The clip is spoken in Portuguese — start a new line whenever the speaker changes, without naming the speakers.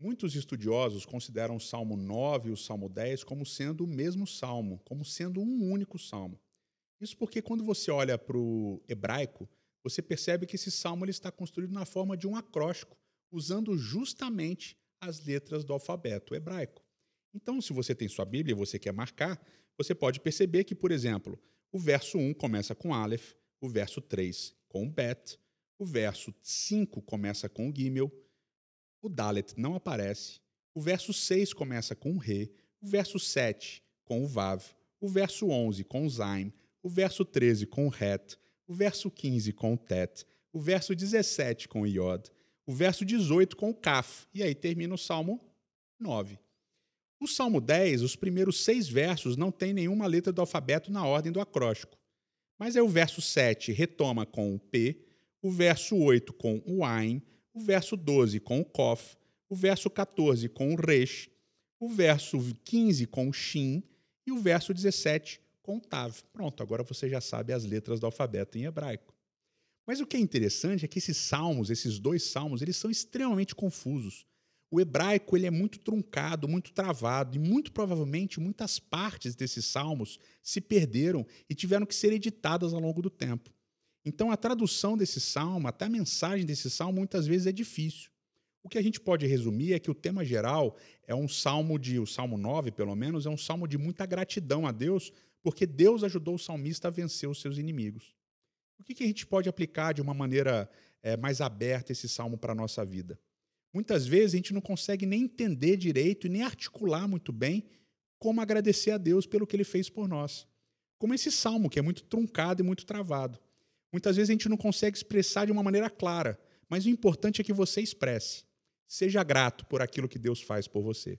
Muitos estudiosos consideram o Salmo 9 e o Salmo 10 como sendo o mesmo salmo, como sendo um único salmo. Isso porque quando você olha para o hebraico, você percebe que esse salmo ele está construído na forma de um acróstico, usando justamente as letras do alfabeto hebraico. Então, se você tem sua Bíblia e você quer marcar, você pode perceber que, por exemplo, o verso 1 começa com Aleph, o verso 3 com Bet, o verso 5 começa com Gimel, o Dalet não aparece, o verso 6 começa com Re, o verso 7 com o Vav, o verso 11 com o Zaim, o verso 13 com o Het, o verso 15 com o Tet, o verso 17 com o Yod, o verso 18 com o Kaf, e aí termina o Salmo 9. O Salmo 10, os primeiros seis versos não tem nenhuma letra do alfabeto na ordem do acróstico. Mas é o verso 7 retoma com o P, o verso 8 com o Ain, o verso 12 com o Kof, o verso 14 com o Resh, o verso 15 com o Shin e o verso 17 com o Tav. Pronto, agora você já sabe as letras do alfabeto em hebraico. Mas o que é interessante é que esses salmos, esses dois salmos, eles são extremamente confusos. O hebraico ele é muito truncado, muito travado, e muito provavelmente muitas partes desses salmos se perderam e tiveram que ser editadas ao longo do tempo. Então, a tradução desse salmo, até a mensagem desse salmo, muitas vezes é difícil. O que a gente pode resumir é que o tema geral é um salmo de, o salmo 9, pelo menos, é um salmo de muita gratidão a Deus, porque Deus ajudou o salmista a vencer os seus inimigos. O que, que a gente pode aplicar de uma maneira é, mais aberta esse salmo para a nossa vida? Muitas vezes a gente não consegue nem entender direito e nem articular muito bem como agradecer a Deus pelo que ele fez por nós. Como esse salmo, que é muito truncado e muito travado. Muitas vezes a gente não consegue expressar de uma maneira clara, mas o importante é que você expresse. Seja grato por aquilo que Deus faz por você.